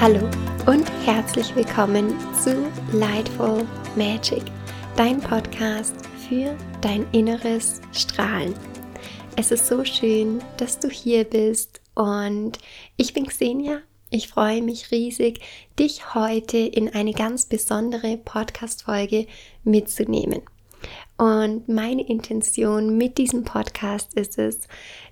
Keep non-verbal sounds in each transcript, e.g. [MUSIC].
Hallo und herzlich willkommen zu Lightful Magic, dein Podcast für dein inneres Strahlen. Es ist so schön, dass du hier bist und ich bin Xenia. Ich freue mich riesig, dich heute in eine ganz besondere Podcast-Folge mitzunehmen. Und meine Intention mit diesem Podcast ist es,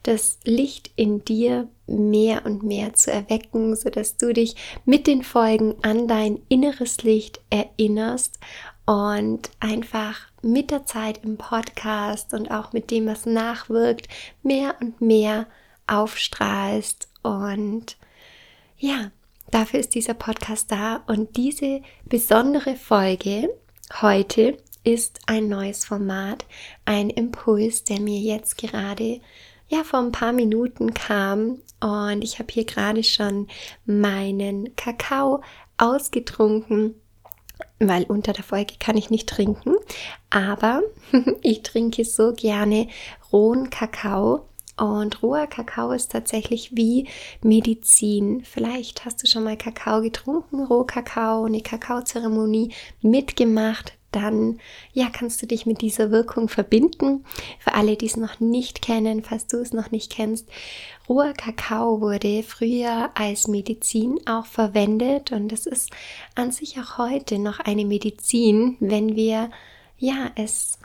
das Licht in dir mehr und mehr zu erwecken, sodass du dich mit den Folgen an dein inneres Licht erinnerst und einfach mit der Zeit im Podcast und auch mit dem, was nachwirkt, mehr und mehr aufstrahlst. Und ja, dafür ist dieser Podcast da. Und diese besondere Folge heute ist ein neues Format, ein Impuls, der mir jetzt gerade ja vor ein paar Minuten kam. Und ich habe hier gerade schon meinen Kakao ausgetrunken, weil unter der Folge kann ich nicht trinken, aber [LAUGHS] ich trinke so gerne rohen Kakao. Und roher Kakao ist tatsächlich wie Medizin. Vielleicht hast du schon mal Kakao getrunken, Rohkakao, eine Kakaozeremonie mitgemacht dann ja, kannst du dich mit dieser Wirkung verbinden. Für alle, die es noch nicht kennen, falls du es noch nicht kennst, roher Kakao wurde früher als Medizin auch verwendet und es ist an sich auch heute noch eine Medizin, wenn wir ja es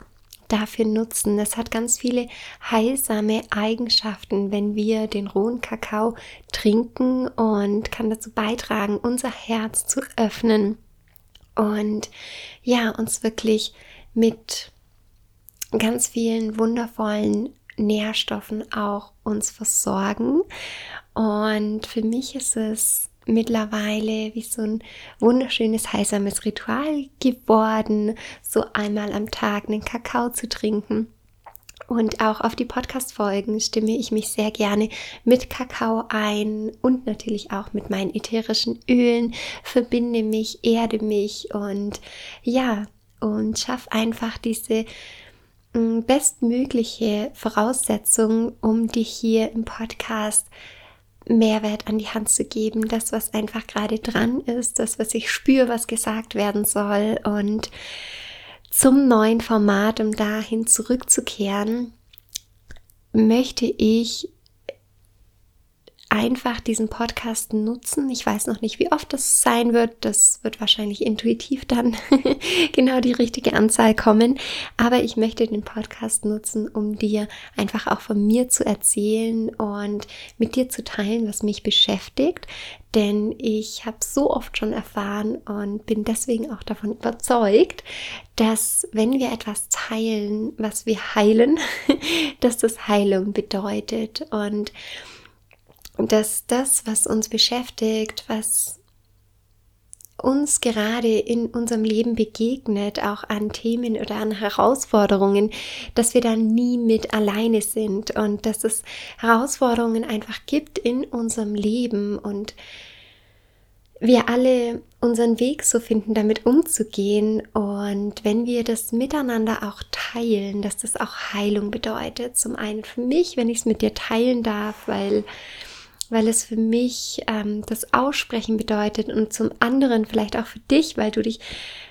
dafür nutzen. Es hat ganz viele heilsame Eigenschaften, wenn wir den rohen Kakao trinken und kann dazu beitragen, unser Herz zu öffnen und ja, uns wirklich mit ganz vielen wundervollen Nährstoffen auch uns versorgen. Und für mich ist es mittlerweile wie so ein wunderschönes heilsames Ritual geworden, so einmal am Tag einen Kakao zu trinken. Und auch auf die Podcast-Folgen stimme ich mich sehr gerne mit Kakao ein und natürlich auch mit meinen ätherischen Ölen, verbinde mich, erde mich und ja, und schaffe einfach diese mm, bestmögliche Voraussetzung, um dich hier im Podcast Mehrwert an die Hand zu geben, das, was einfach gerade dran ist, das, was ich spüre, was gesagt werden soll. Und zum neuen Format, um dahin zurückzukehren, möchte ich einfach diesen Podcast nutzen. Ich weiß noch nicht, wie oft das sein wird. Das wird wahrscheinlich intuitiv dann [LAUGHS] genau die richtige Anzahl kommen. Aber ich möchte den Podcast nutzen, um dir einfach auch von mir zu erzählen und mit dir zu teilen, was mich beschäftigt. Denn ich habe so oft schon erfahren und bin deswegen auch davon überzeugt, dass wenn wir etwas teilen, was wir heilen, [LAUGHS] dass das Heilung bedeutet. Und dass das, was uns beschäftigt, was uns gerade in unserem Leben begegnet, auch an Themen oder an Herausforderungen, dass wir da nie mit alleine sind und dass es Herausforderungen einfach gibt in unserem Leben und wir alle unseren Weg so finden, damit umzugehen. Und wenn wir das miteinander auch teilen, dass das auch Heilung bedeutet. Zum einen für mich, wenn ich es mit dir teilen darf, weil weil es für mich ähm, das Aussprechen bedeutet und zum anderen vielleicht auch für dich, weil du dich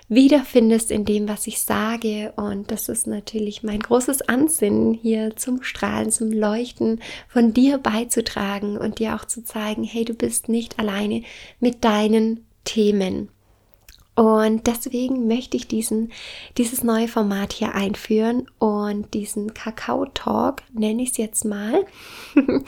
wiederfindest in dem, was ich sage. Und das ist natürlich mein großes Ansinnen, hier zum Strahlen, zum Leuchten von dir beizutragen und dir auch zu zeigen, hey, du bist nicht alleine mit deinen Themen. Und deswegen möchte ich diesen, dieses neue Format hier einführen und diesen Kakao-Talk, nenne ich es jetzt mal, [LAUGHS]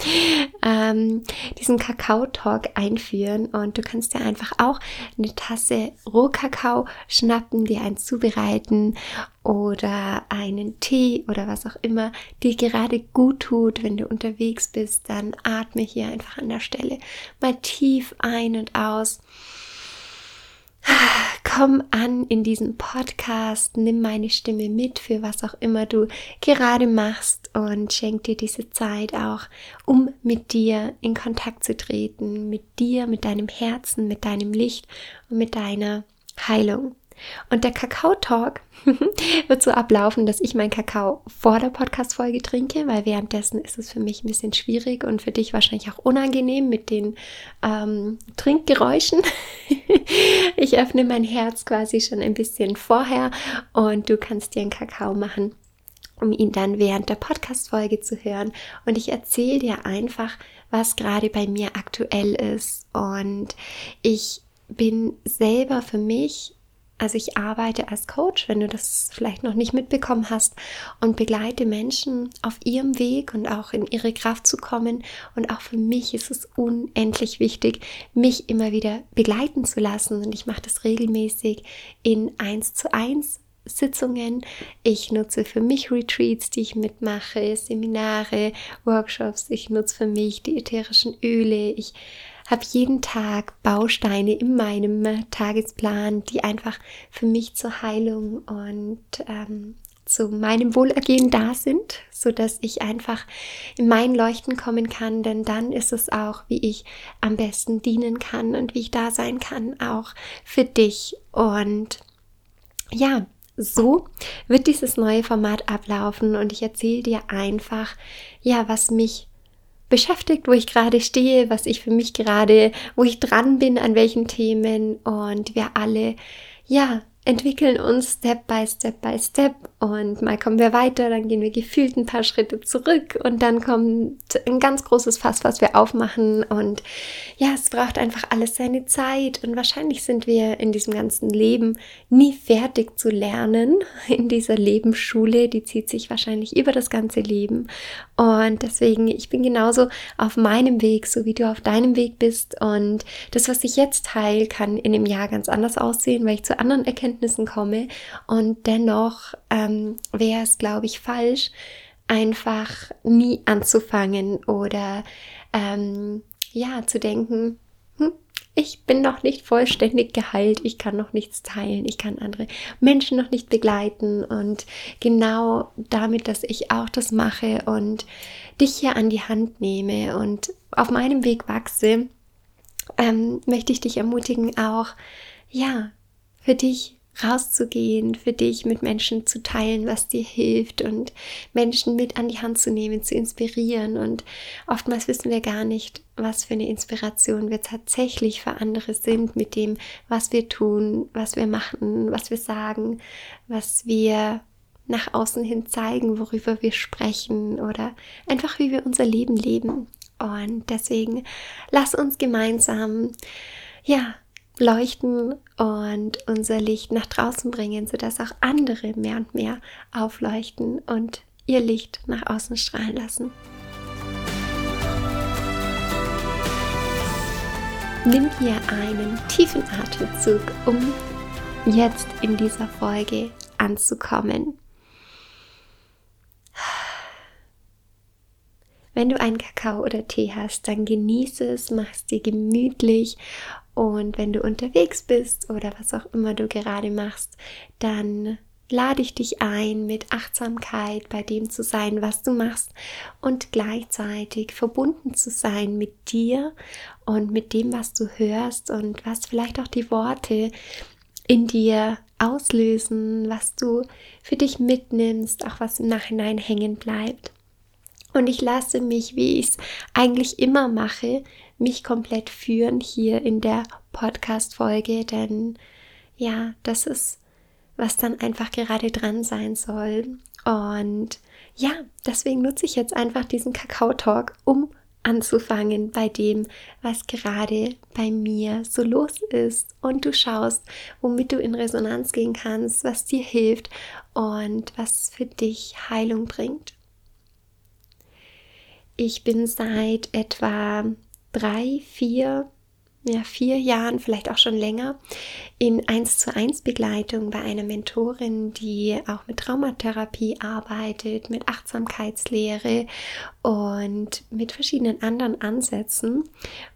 ähm, diesen Kakao-Talk einführen. Und du kannst dir einfach auch eine Tasse Rohkakao schnappen, dir einen zubereiten oder einen Tee oder was auch immer dir gerade gut tut, wenn du unterwegs bist, dann atme hier einfach an der Stelle mal tief ein und aus komm an in diesen Podcast, nimm meine Stimme mit für was auch immer du gerade machst und schenk dir diese Zeit auch, um mit dir in Kontakt zu treten, mit dir, mit deinem Herzen, mit deinem Licht und mit deiner Heilung. Und der Kakao-Talk [LAUGHS] wird so ablaufen, dass ich meinen Kakao vor der Podcast-Folge trinke, weil währenddessen ist es für mich ein bisschen schwierig und für dich wahrscheinlich auch unangenehm mit den ähm, Trinkgeräuschen. [LAUGHS] ich öffne mein Herz quasi schon ein bisschen vorher und du kannst dir einen Kakao machen um ihn dann während der Podcast-Folge zu hören. Und ich erzähle dir einfach, was gerade bei mir aktuell ist. Und ich bin selber für mich also ich arbeite als Coach, wenn du das vielleicht noch nicht mitbekommen hast, und begleite Menschen auf ihrem Weg und auch in ihre Kraft zu kommen. Und auch für mich ist es unendlich wichtig, mich immer wieder begleiten zu lassen. Und ich mache das regelmäßig in 1 zu 1 Sitzungen. Ich nutze für mich Retreats, die ich mitmache, Seminare, Workshops. Ich nutze für mich die ätherischen Öle. Ich habe jeden Tag Bausteine in meinem Tagesplan, die einfach für mich zur Heilung und ähm, zu meinem Wohlergehen da sind, so dass ich einfach in mein Leuchten kommen kann, denn dann ist es auch, wie ich am besten dienen kann und wie ich da sein kann, auch für dich. Und ja, so wird dieses neue Format ablaufen und ich erzähle dir einfach, ja, was mich beschäftigt, wo ich gerade stehe, was ich für mich gerade, wo ich dran bin, an welchen Themen. Und wir alle, ja, entwickeln uns Step by Step by Step. Und mal kommen wir weiter, dann gehen wir gefühlt ein paar Schritte zurück und dann kommt ein ganz großes Fass, was wir aufmachen. Und ja, es braucht einfach alles seine Zeit. Und wahrscheinlich sind wir in diesem ganzen Leben nie fertig zu lernen. In dieser Lebensschule, die zieht sich wahrscheinlich über das ganze Leben. Und deswegen, ich bin genauso auf meinem Weg, so wie du auf deinem Weg bist. Und das, was ich jetzt teile, kann in einem Jahr ganz anders aussehen, weil ich zu anderen Erkenntnissen Erkenntnissen komme. Und dennoch ähm, wäre es, glaube ich, falsch, einfach nie anzufangen oder ähm, ja, zu denken, hm, ich bin noch nicht vollständig geheilt, ich kann noch nichts teilen, ich kann andere Menschen noch nicht begleiten. Und genau damit, dass ich auch das mache und dich hier an die Hand nehme und auf meinem Weg wachse, ähm, möchte ich dich ermutigen, auch ja, für dich rauszugehen, für dich mit Menschen zu teilen, was dir hilft und Menschen mit an die Hand zu nehmen, zu inspirieren. Und oftmals wissen wir gar nicht, was für eine Inspiration wir tatsächlich für andere sind mit dem, was wir tun, was wir machen, was wir sagen, was wir nach außen hin zeigen, worüber wir sprechen oder einfach wie wir unser Leben leben. Und deswegen lass uns gemeinsam, ja, leuchten und unser Licht nach draußen bringen, sodass auch andere mehr und mehr aufleuchten und ihr Licht nach außen strahlen lassen. Nimm hier einen tiefen Atemzug, um jetzt in dieser Folge anzukommen. Wenn du einen Kakao oder Tee hast, dann genieße es, mach es dir gemütlich und wenn du unterwegs bist oder was auch immer du gerade machst, dann lade ich dich ein, mit Achtsamkeit bei dem zu sein, was du machst und gleichzeitig verbunden zu sein mit dir und mit dem, was du hörst und was vielleicht auch die Worte in dir auslösen, was du für dich mitnimmst, auch was im Nachhinein hängen bleibt. Und ich lasse mich, wie ich es eigentlich immer mache, mich komplett führen hier in der Podcast-Folge, denn ja, das ist, was dann einfach gerade dran sein soll. Und ja, deswegen nutze ich jetzt einfach diesen Kakao-Talk, um anzufangen bei dem, was gerade bei mir so los ist. Und du schaust, womit du in Resonanz gehen kannst, was dir hilft und was für dich Heilung bringt. Ich bin seit etwa drei, vier, ja, vier Jahren, vielleicht auch schon länger, in 1 zu 1 Begleitung bei einer Mentorin, die auch mit Traumatherapie arbeitet, mit Achtsamkeitslehre und mit verschiedenen anderen Ansätzen.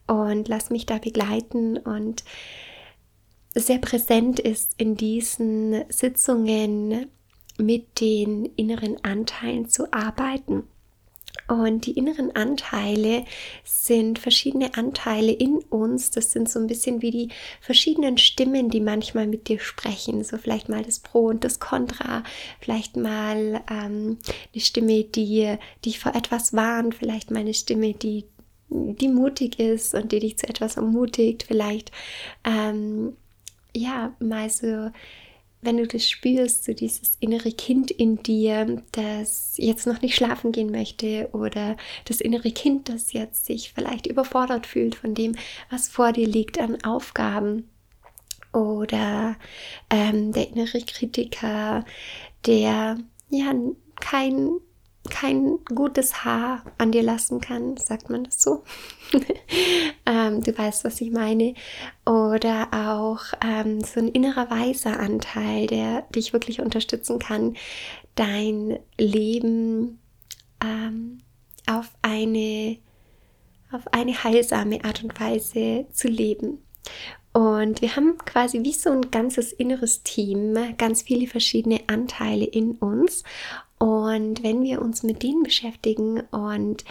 Und lass mich da begleiten und sehr präsent ist in diesen Sitzungen mit den inneren Anteilen zu arbeiten Und die inneren Anteile sind verschiedene Anteile in uns. Das sind so ein bisschen wie die verschiedenen Stimmen, die manchmal mit dir sprechen. So vielleicht mal das Pro und das Contra, vielleicht mal ähm, eine Stimme, die dich vor etwas warnt, vielleicht mal eine Stimme, die die mutig ist und die dich zu etwas ermutigt, vielleicht ähm, ja mal so wenn du das spürst, so dieses innere Kind in dir, das jetzt noch nicht schlafen gehen möchte oder das innere Kind, das jetzt sich vielleicht überfordert fühlt von dem, was vor dir liegt an Aufgaben oder ähm, der innere Kritiker, der ja kein kein gutes Haar an dir lassen kann, sagt man das so? [LAUGHS] ähm, du weißt, was ich meine. Oder auch ähm, so ein innerer weiser Anteil, der dich wirklich unterstützen kann, dein Leben ähm, auf eine auf eine heilsame Art und Weise zu leben. Und wir haben quasi wie so ein ganzes inneres Team, ganz viele verschiedene Anteile in uns. Und wenn wir uns mit denen beschäftigen und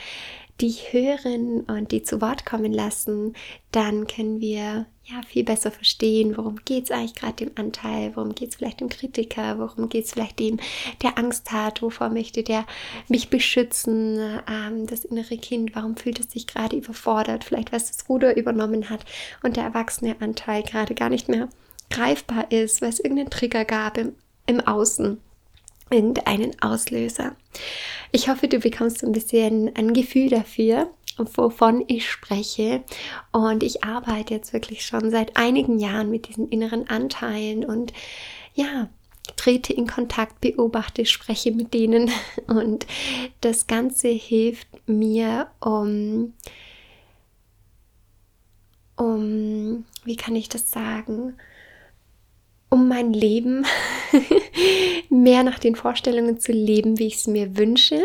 die hören und die zu Wort kommen lassen, dann können wir ja viel besser verstehen, worum geht es eigentlich gerade dem Anteil, worum geht es vielleicht dem Kritiker, worum geht es vielleicht dem, der Angst hat, wovor möchte der mich beschützen, ähm, das innere Kind, warum fühlt es sich gerade überfordert, vielleicht was das Ruder übernommen hat und der erwachsene Anteil gerade gar nicht mehr greifbar ist, weil es irgendeinen Trigger gab im, im Außen irgendeinen Auslöser. Ich hoffe, du bekommst ein bisschen ein Gefühl dafür, wovon ich spreche. Und ich arbeite jetzt wirklich schon seit einigen Jahren mit diesen inneren Anteilen und ja, trete in Kontakt, beobachte, spreche mit denen. [LAUGHS] Und das Ganze hilft mir, um, um, wie kann ich das sagen? um mein Leben [LAUGHS] mehr nach den Vorstellungen zu leben, wie ich es mir wünsche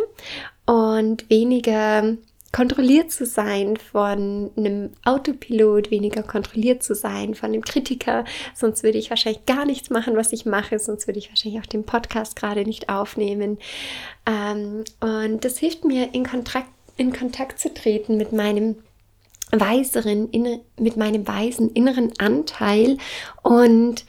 und weniger kontrolliert zu sein von einem Autopilot, weniger kontrolliert zu sein von dem Kritiker. Sonst würde ich wahrscheinlich gar nichts machen, was ich mache. Sonst würde ich wahrscheinlich auch den Podcast gerade nicht aufnehmen. Ähm, und das hilft mir, in Kontakt, in Kontakt zu treten mit meinem weiseren, mit meinem weisen inneren Anteil und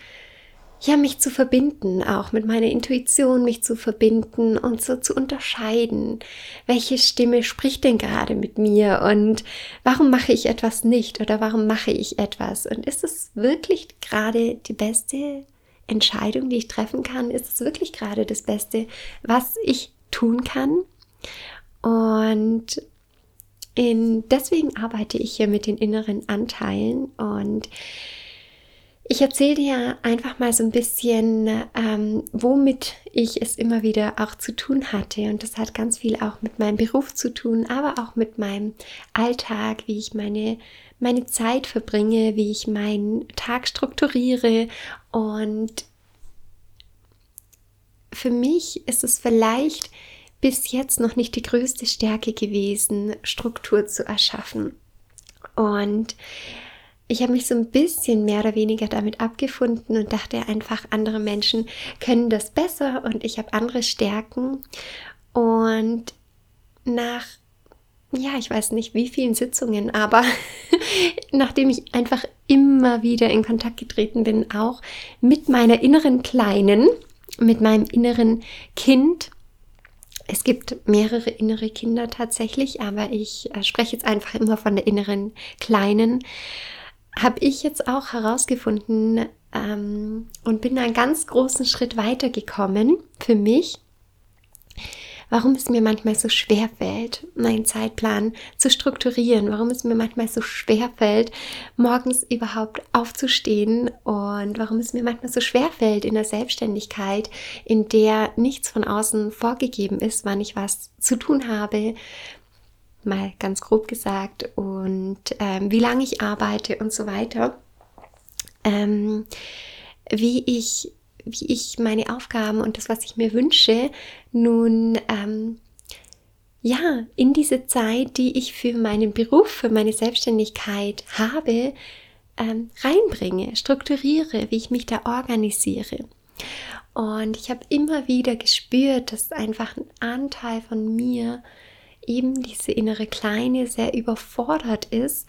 ja, mich zu verbinden, auch mit meiner Intuition mich zu verbinden und so zu unterscheiden, welche Stimme spricht denn gerade mit mir und warum mache ich etwas nicht oder warum mache ich etwas und ist es wirklich gerade die beste Entscheidung, die ich treffen kann? Ist es wirklich gerade das Beste, was ich tun kann? Und in, deswegen arbeite ich hier mit den inneren Anteilen und ich erzähle dir einfach mal so ein bisschen, ähm, womit ich es immer wieder auch zu tun hatte. Und das hat ganz viel auch mit meinem Beruf zu tun, aber auch mit meinem Alltag, wie ich meine, meine Zeit verbringe, wie ich meinen Tag strukturiere. Und für mich ist es vielleicht bis jetzt noch nicht die größte Stärke gewesen, Struktur zu erschaffen. Und ich habe mich so ein bisschen mehr oder weniger damit abgefunden und dachte einfach, andere Menschen können das besser und ich habe andere Stärken. Und nach, ja, ich weiß nicht wie vielen Sitzungen, aber [LAUGHS] nachdem ich einfach immer wieder in Kontakt getreten bin, auch mit meiner inneren Kleinen, mit meinem inneren Kind, es gibt mehrere innere Kinder tatsächlich, aber ich äh, spreche jetzt einfach immer von der inneren Kleinen habe ich jetzt auch herausgefunden ähm, und bin einen ganz großen Schritt weitergekommen für mich, warum es mir manchmal so schwer fällt, meinen Zeitplan zu strukturieren, warum es mir manchmal so schwer fällt, morgens überhaupt aufzustehen und warum es mir manchmal so schwer fällt in der Selbstständigkeit, in der nichts von außen vorgegeben ist, wann ich was zu tun habe, mal ganz grob gesagt, und ähm, wie lange ich arbeite und so weiter, ähm, wie ich wie ich meine Aufgaben und das, was ich mir wünsche, nun ähm, ja in diese Zeit, die ich für meinen Beruf, für meine Selbstständigkeit habe, ähm, reinbringe, strukturiere, wie ich mich da organisiere. Und ich habe immer wieder gespürt, dass einfach ein Anteil von mir eben diese innere Kleine sehr überfordert ist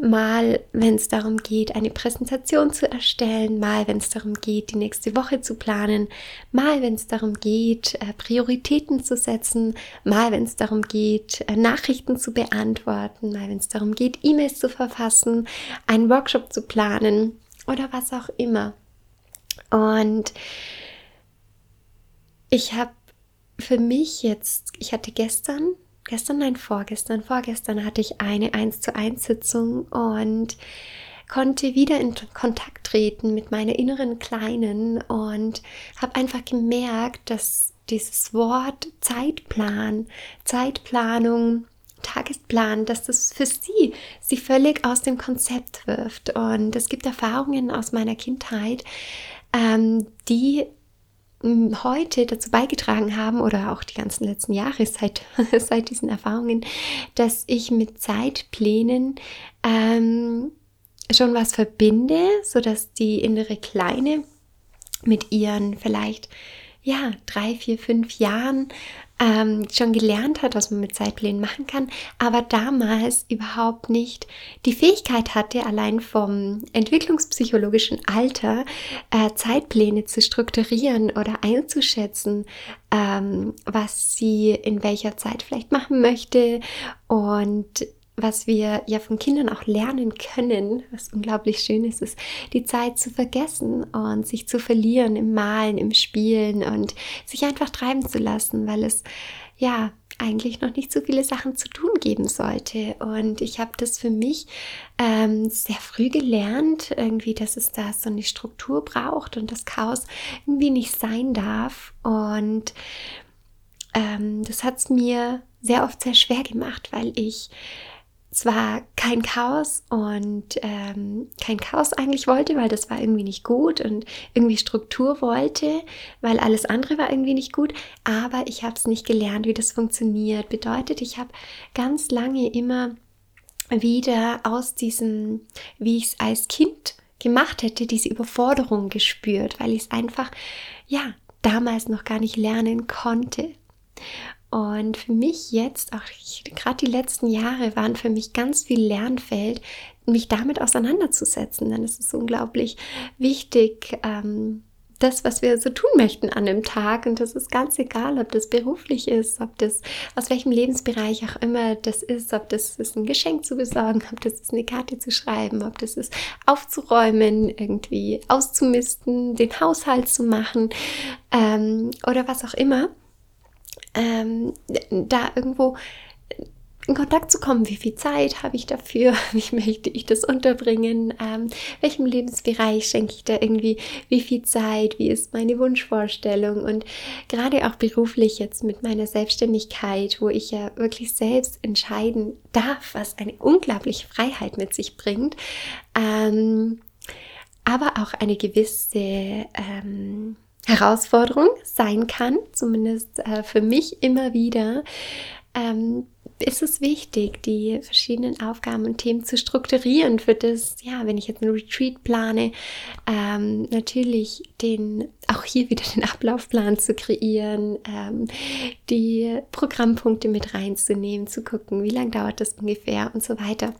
mal wenn es darum geht, eine Präsentation zu erstellen, mal wenn es darum geht, die nächste Woche zu planen, mal wenn es darum geht, äh, Prioritäten zu setzen, mal wenn es darum geht, äh, Nachrichten zu beantworten, mal wenn es darum geht, E-Mails zu verfassen, einen Workshop zu planen oder was auch immer. Und ich habe für mich jetzt, ich hatte gestern gestern, nein, vorgestern, vorgestern hatte ich eine 1 zu 1 Sitzung und konnte wieder in Kontakt treten mit meiner inneren Kleinen und habe einfach gemerkt, dass dieses Wort Zeitplan, Zeitplanung, Tagesplan, dass das für sie sie völlig aus dem Konzept wirft. Und es gibt Erfahrungen aus meiner Kindheit, ähm, die heute dazu beigetragen haben oder auch die ganzen letzten Jahre seit, [LAUGHS] seit diesen Erfahrungen, dass ich mit Zeitplänen ähm, schon was verbinde, sodass die innere Kleine mit ihren vielleicht ja drei, vier, fünf Jahren ähm, schon gelernt hat, was man mit Zeitplänen machen kann, aber damals überhaupt nicht die Fähigkeit hatte, allein vom entwicklungspsychologischen Alter äh, Zeitpläne zu strukturieren oder einzuschätzen, ähm, was sie in welcher Zeit vielleicht machen möchte. Und was wir ja von Kindern auch lernen können, was unglaublich schön ist, ist die Zeit zu vergessen und sich zu verlieren im Malen, im Spielen und sich einfach treiben zu lassen, weil es ja eigentlich noch nicht so viele Sachen zu tun geben sollte. Und ich habe das für mich ähm, sehr früh gelernt, irgendwie, dass es da so eine Struktur braucht und das Chaos irgendwie nicht sein darf. Und ähm, das hat es mir sehr oft sehr schwer gemacht, weil ich zwar kein Chaos und ähm, kein Chaos eigentlich wollte, weil das war irgendwie nicht gut und irgendwie Struktur wollte, weil alles andere war irgendwie nicht gut, aber ich habe es nicht gelernt, wie das funktioniert. Bedeutet, ich habe ganz lange immer wieder aus diesem, wie ich es als Kind gemacht hätte, diese Überforderung gespürt, weil ich es einfach, ja, damals noch gar nicht lernen konnte. Und für mich jetzt, auch gerade die letzten Jahre, waren für mich ganz viel Lernfeld, mich damit auseinanderzusetzen. Denn es ist unglaublich wichtig, ähm, das, was wir so tun möchten an einem Tag. Und das ist ganz egal, ob das beruflich ist, ob das aus welchem Lebensbereich auch immer das ist, ob das ist, ein Geschenk zu besorgen, ob das ist, eine Karte zu schreiben, ob das ist, aufzuräumen, irgendwie auszumisten, den Haushalt zu machen ähm, oder was auch immer ähm, da irgendwo in Kontakt zu kommen. Wie viel Zeit habe ich dafür? [LAUGHS] Wie möchte ich das unterbringen? Ähm, welchem Lebensbereich schenke ich da irgendwie wie viel Zeit? Wie ist meine Wunschvorstellung? Und gerade auch beruflich jetzt mit meiner Selbstständigkeit, wo ich ja wirklich selbst entscheiden darf, was eine unglaubliche Freiheit mit sich bringt. Ähm, aber auch eine gewisse ähm, Herausforderung sein kann, zumindest äh, für mich immer wieder, ähm, ist es wichtig, die verschiedenen Aufgaben und Themen zu strukturieren für das, ja, wenn ich jetzt einen Retreat plane, ähm, natürlich den, auch hier wieder den Ablaufplan zu kreieren, ähm, die Programmpunkte mit reinzunehmen, zu gucken, wie lange dauert das ungefähr und so weiter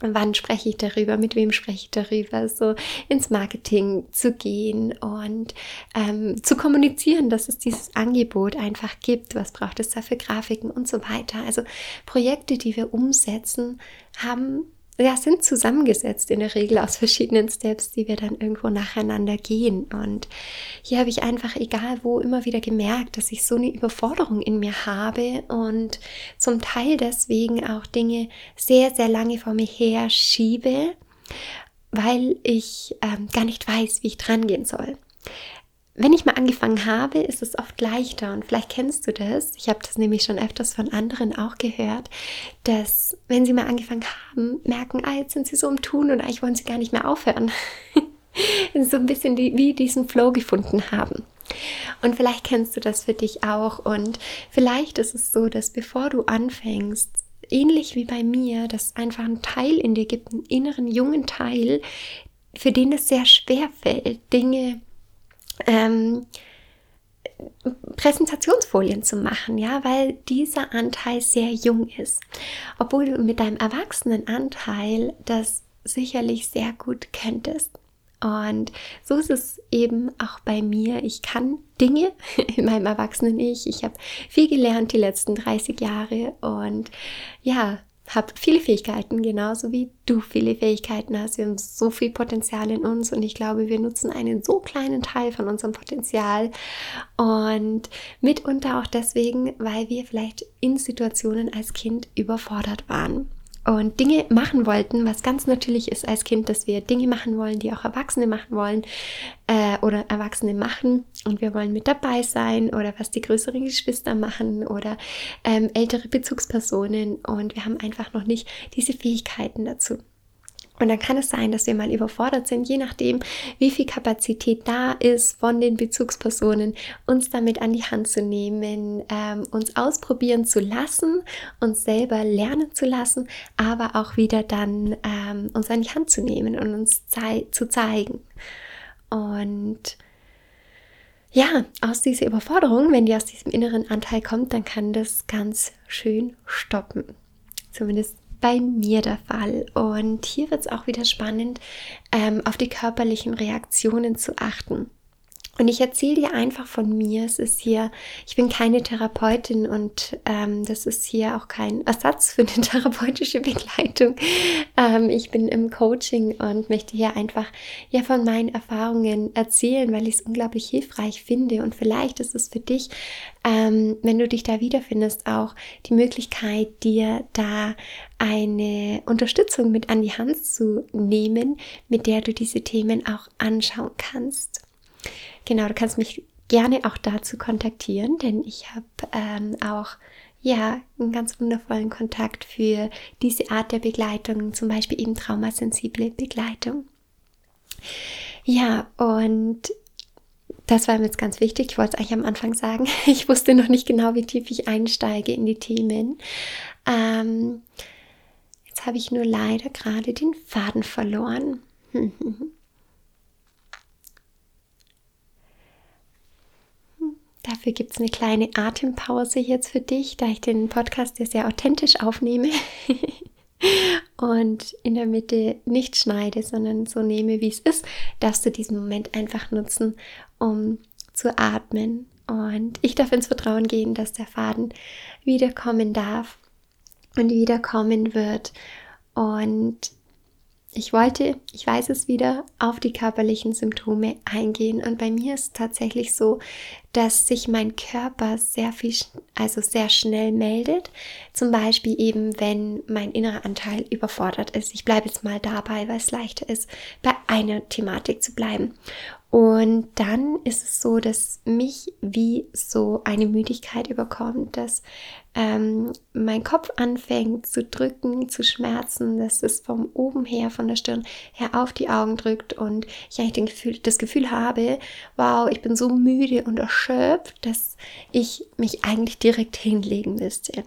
wann spreche ich darüber, mit wem spreche ich darüber, so ins Marketing zu gehen und ähm, zu kommunizieren, dass es dieses Angebot einfach gibt, was braucht es da für Grafiken und so weiter. Also Projekte, die wir umsetzen, haben ja, sind zusammengesetzt in der Regel aus verschiedenen Steps, die wir dann irgendwo nacheinander gehen. Und hier habe ich einfach, egal wo, immer wieder gemerkt, dass ich so eine Überforderung in mir habe und zum Teil deswegen auch Dinge sehr, sehr lange vor mir her schiebe, weil ich ähm, gar nicht weiß, wie ich dran gehen soll wenn ich mal angefangen habe, ist es oft leichter und vielleicht kennst du das. Ich habe das nämlich schon öfters von anderen auch gehört, dass wenn sie mal angefangen haben, merken, ah, jetzt sind sie so im Tun und eigentlich wollen sie gar nicht mehr aufhören. [LAUGHS] so ein bisschen die, wie diesen Flow gefunden haben. Und vielleicht kennst du das für dich auch und vielleicht ist es so, dass bevor du anfängst, ähnlich wie bei mir, dass einfach ein Teil in dir gibt, einen inneren jungen Teil, für den es sehr schwer fällt, Dinge ähm, Präsentationsfolien zu machen, ja, weil dieser Anteil sehr jung ist. Obwohl du mit deinem Erwachsenenanteil das sicherlich sehr gut könntest. Und so ist es eben auch bei mir. Ich kann Dinge [LAUGHS] in meinem Erwachsenen-Ich. Ich habe viel gelernt die letzten 30 Jahre und ja, habe viele Fähigkeiten, genauso wie du viele Fähigkeiten hast. Wir haben so viel Potenzial in uns und ich glaube, wir nutzen einen so kleinen Teil von unserem Potenzial und mitunter auch deswegen, weil wir vielleicht in Situationen als Kind überfordert waren und Dinge machen wollten, was ganz natürlich ist als Kind, dass wir Dinge machen wollen, die auch Erwachsene machen wollen äh, oder Erwachsene machen und wir wollen mit dabei sein oder was die größeren Geschwister machen oder ähm, ältere Bezugspersonen und wir haben einfach noch nicht diese Fähigkeiten dazu. Und dann kann es sein, dass wir mal überfordert sind, je nachdem, wie viel Kapazität da ist von den Bezugspersonen, uns damit an die Hand zu nehmen, ähm, uns ausprobieren zu lassen, uns selber lernen zu lassen, aber auch wieder dann ähm, uns an die Hand zu nehmen und uns zei zu zeigen. Und ja, aus dieser Überforderung, wenn die aus diesem inneren Anteil kommt, dann kann das ganz schön stoppen. Zumindest bei mir der Fall. Und hier wird es auch wieder spannend, ähm, auf die körperlichen Reaktionen zu achten. Und ich erzähle dir einfach von mir. Es ist hier, ich bin keine Therapeutin und ähm, das ist hier auch kein Ersatz für eine [LAUGHS] therapeutische Begleitung. Ähm, ich bin im Coaching und möchte hier einfach ja von meinen Erfahrungen erzählen, weil ich es unglaublich hilfreich finde. Und vielleicht ist es für dich, ähm, wenn du dich da wiederfindest, auch die Möglichkeit, dir da eine Unterstützung mit an die Hand zu nehmen, mit der du diese Themen auch anschauen kannst. Genau, du kannst mich gerne auch dazu kontaktieren, denn ich habe ähm, auch ja einen ganz wundervollen Kontakt für diese Art der Begleitung, zum Beispiel eben traumasensible Begleitung. Ja, und das war mir jetzt ganz wichtig. Ich wollte es eigentlich am Anfang sagen. [LAUGHS] Ich wusste noch nicht genau, wie tief ich einsteige in die Themen. Ähm, jetzt habe ich nur leider gerade den Faden verloren. [LAUGHS] Dafür gibt es eine kleine Atempause jetzt für dich, da ich den Podcast ja sehr authentisch aufnehme [LAUGHS] und in der Mitte nicht schneide, sondern so nehme, wie es ist, darfst du diesen Moment einfach nutzen, um zu atmen. Und ich darf ins Vertrauen gehen, dass der Faden wiederkommen darf und wiederkommen wird. Und ich wollte, ich weiß es wieder, auf die körperlichen Symptome eingehen. Und bei mir ist es tatsächlich so, dass sich mein Körper sehr viel, also sehr schnell meldet. Zum Beispiel eben, wenn mein innerer Anteil überfordert ist. Ich bleibe jetzt mal dabei, weil es leichter ist, bei einer Thematik zu bleiben. Und dann ist es so, dass mich wie so eine Müdigkeit überkommt, dass ähm, mein Kopf anfängt zu drücken, zu schmerzen, dass es vom oben her, von der Stirn her auf die Augen drückt und ich eigentlich Gefühl, das Gefühl habe, wow, ich bin so müde und erschöpft, dass ich mich eigentlich direkt hinlegen müsste.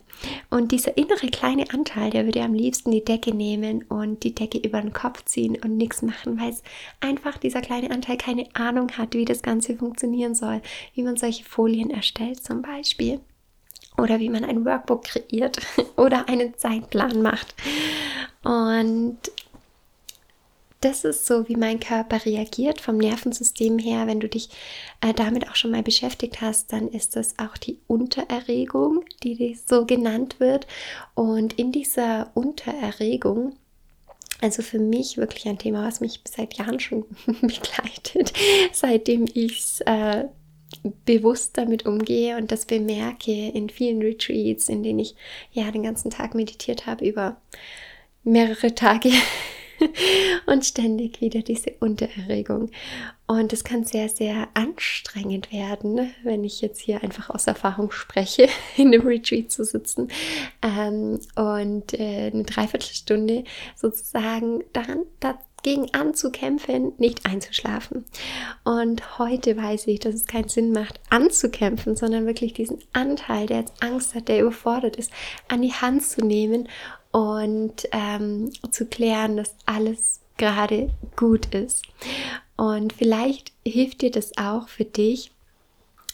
Und dieser innere kleine Anteil, der würde am liebsten die Decke nehmen und die Decke über den Kopf ziehen und nichts machen, weil es einfach dieser kleine Anteil keine Ahnung hat, wie das Ganze funktionieren soll, wie man solche Folien erstellt zum Beispiel oder wie man ein Workbook kreiert [LAUGHS] oder einen Zeitplan macht. Und das ist so, wie mein Körper reagiert vom Nervensystem her. Wenn du dich äh, damit auch schon mal beschäftigt hast, dann ist das auch die Untererregung, die so genannt wird. Und in dieser Untererregung also für mich wirklich ein Thema, was mich seit Jahren schon [LAUGHS] begleitet, seitdem ich es äh, bewusst damit umgehe und das bemerke in vielen Retreats, in denen ich ja den ganzen Tag meditiert habe über mehrere Tage [LAUGHS] und ständig wieder diese Untererregung. Und es kann sehr, sehr anstrengend werden, wenn ich jetzt hier einfach aus Erfahrung spreche, [LAUGHS] in einem Retreat zu sitzen ähm, und äh, eine Dreiviertelstunde sozusagen daran, dagegen anzukämpfen, nicht einzuschlafen. Und heute weiß ich, dass es keinen Sinn macht, anzukämpfen, sondern wirklich diesen Anteil, der jetzt Angst hat, der überfordert ist, an die Hand zu nehmen und ähm, zu klären, dass alles gerade gut ist. Und vielleicht hilft dir das auch für dich,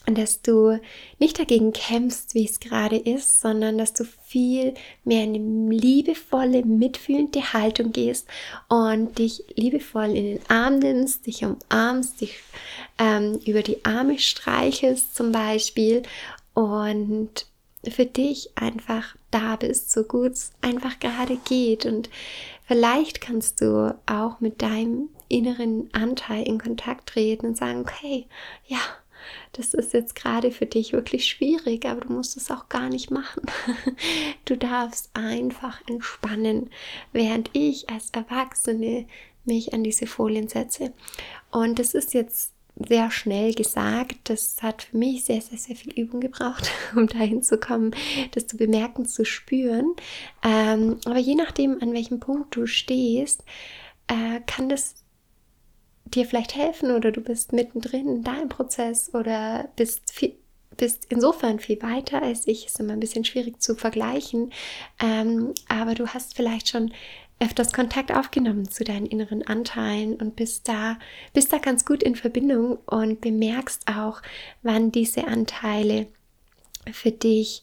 und dass du nicht dagegen kämpfst, wie es gerade ist, sondern dass du viel mehr in eine liebevolle, mitfühlende Haltung gehst und dich liebevoll in den Arm nimmst, dich umarmst, dich ähm, über die Arme streichelst zum Beispiel und für dich einfach da bist, so gut es einfach gerade geht. Und vielleicht kannst du auch mit deinem inneren Anteil in Kontakt treten und sagen, okay, ja, das ist jetzt gerade für dich wirklich schwierig, aber du musst es auch gar nicht machen. [LAUGHS] Du darfst einfach entspannen, während ich als Erwachsene mich an diese Folien setze. Und das ist jetzt sehr schnell gesagt. Das hat für mich sehr, sehr, sehr viel Übung gebraucht, [LAUGHS] um dahin zu kommen, das zu bemerken, zu spüren. Ähm, aber je nachdem, an welchem Punkt du stehst, äh, kann das dir vielleicht helfen oder du bist mittendrin in deinem Prozess oder bist viel, bist insofern viel weiter als ich. Ist immer ein bisschen schwierig zu vergleichen, ähm, aber du hast vielleicht schon öfters Kontakt aufgenommen zu deinen inneren Anteilen und bist da, bist da ganz gut in Verbindung und bemerkst auch, wann diese Anteile für dich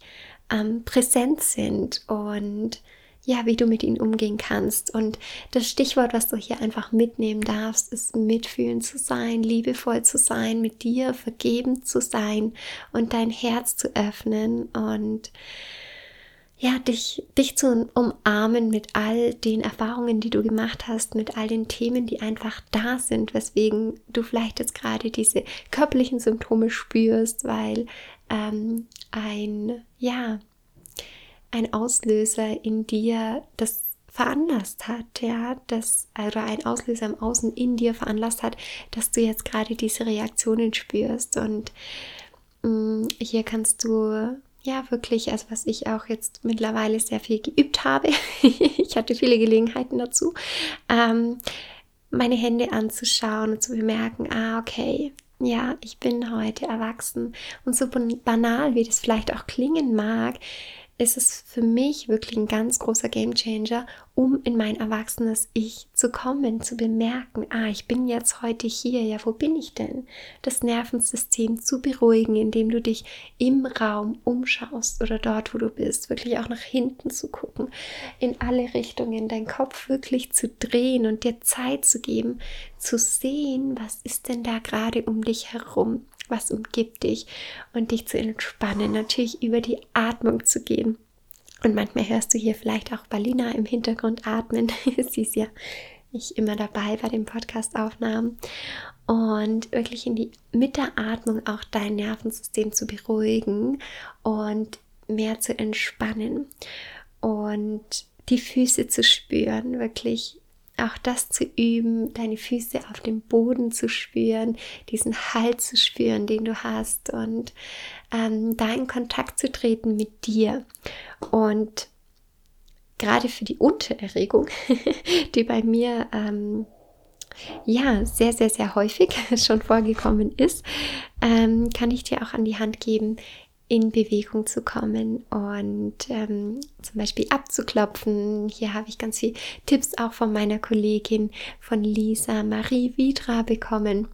ähm, präsent sind und ja, wie du mit ihnen umgehen kannst. Und das Stichwort, was du hier einfach mitnehmen darfst, ist mitfühlen zu sein, liebevoll zu sein, mit dir vergebend zu sein und dein Herz zu öffnen und ja, dich, dich zu umarmen mit all den Erfahrungen, die du gemacht hast, mit all den Themen, die einfach da sind, weswegen du vielleicht jetzt gerade diese körperlichen Symptome spürst, weil ähm, ein, ja, ein Auslöser in dir das veranlasst hat, ja, das oder ein Auslöser im Außen in dir veranlasst hat, dass du jetzt gerade diese Reaktionen spürst. Und mh, mm, hier kannst du ja wirklich, also was ich auch jetzt mittlerweile sehr viel geübt habe, [LAUGHS] ich hatte viele Gelegenheiten dazu, ähm, meine Hände anzuschauen und zu bemerken, ah okay, ja, ich bin heute erwachsen. Und so banal, wie das vielleicht auch klingen mag, ist es für mich wirklich ein ganz großer Gamechanger, um in mein erwachsenes Ich zu kommen, zu bemerken, ah, ich bin jetzt heute hier, ja, wo bin ich denn? Das Nervensystem zu beruhigen, indem du dich im Raum umschaust oder dort, wo du bist, wirklich auch nach hinten zu gucken, in alle Richtungen, deinen Kopf wirklich zu drehen und dir Zeit zu geben, zu sehen, was ist denn da gerade um dich herum was umgibt dich und dich zu entspannen, natürlich über die Atmung zu gehen. Und manchmal hörst du hier vielleicht auch Balina im Hintergrund atmen. [LAUGHS] Sie ist ja nicht immer dabei bei den Podcastaufnahmen. Und wirklich in die, mit der Atmung auch dein Nervensystem zu beruhigen und mehr zu entspannen und die Füße zu spüren, wirklich auch das zu üben, deine Füße auf dem Boden zu spüren, diesen Halt zu spüren, den du hast und ähm, da in Kontakt zu treten mit dir. Und gerade für die Untererregung, [LAUGHS] die bei mir ähm, ja sehr, sehr, sehr häufig [LAUGHS] schon vorgekommen ist, ähm, kann ich dir auch an die Hand geben, in Bewegung zu kommen und ähm, zum Beispiel abzuklopfen. Hier habe ich ganz viele Tipps auch von meiner Kollegin, von Lisa Marie Vidra bekommen.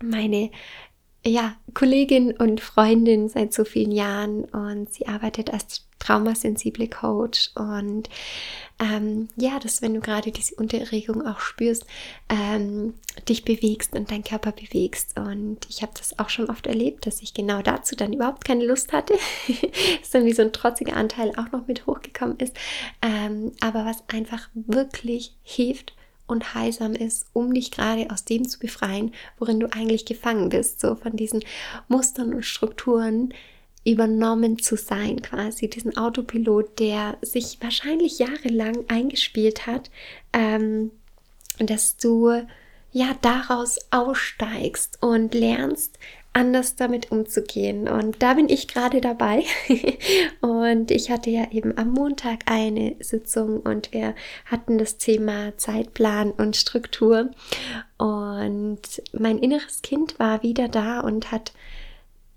Meine ja, Kollegin und Freundin seit so vielen Jahren und sie arbeitet als traumasensible Coach und ähm, ja, dass wenn du gerade diese Unterregung auch spürst, ähm, dich bewegst und dein Körper bewegst und ich habe das auch schon oft erlebt, dass ich genau dazu dann überhaupt keine Lust hatte, [LAUGHS] dass dann wie so ein trotziger Anteil auch noch mit hochgekommen ist, ähm, aber was einfach wirklich hilft und heilsam ist, um dich gerade aus dem zu befreien, worin du eigentlich gefangen bist, so von diesen Mustern und Strukturen übernommen zu sein, quasi diesen Autopilot, der sich wahrscheinlich jahrelang eingespielt hat, ähm, dass du ja daraus aussteigst und lernst, anders damit umzugehen. Und da bin ich gerade dabei. [LAUGHS] und ich hatte ja eben am Montag eine Sitzung und wir hatten das Thema Zeitplan und Struktur. Und mein inneres Kind war wieder da und hat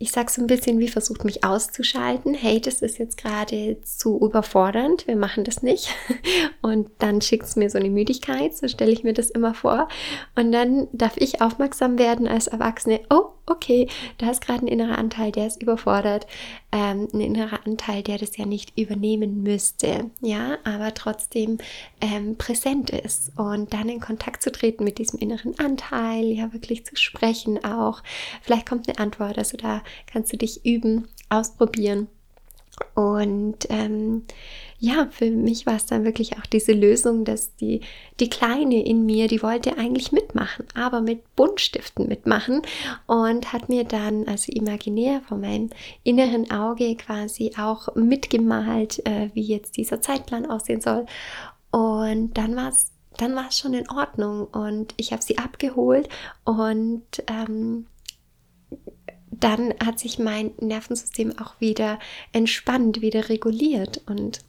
ich sage so ein bisschen wie versucht mich auszuschalten. Hey, das ist jetzt gerade zu überfordernd, wir machen das nicht. [LAUGHS] Und dann schickt es mir so eine Müdigkeit, so stelle ich mir das immer vor. Und dann darf ich aufmerksam werden als Erwachsene, oh, okay, da ist gerade ein innerer Anteil, der ist überfordert. Ähm, ein innerer Anteil, der das ja nicht übernehmen müsste, ja, aber trotzdem ähm, präsent ist. Und dann in Kontakt zu treten mit diesem inneren Anteil, ja, wirklich zu sprechen auch. Vielleicht kommt eine Antwort, also da kannst du dich üben, ausprobieren. Und ähm, ja, für mich war es dann wirklich auch diese Lösung, dass die, die Kleine in mir, die wollte eigentlich mitmachen, aber mit Buntstiften mitmachen und hat mir dann also imaginär vor meinem inneren Auge quasi auch mitgemalt, äh, wie jetzt dieser Zeitplan aussehen soll. Und dann war es dann war es schon in Ordnung und ich habe sie abgeholt und ähm, dann hat sich mein Nervensystem auch wieder entspannt, wieder reguliert und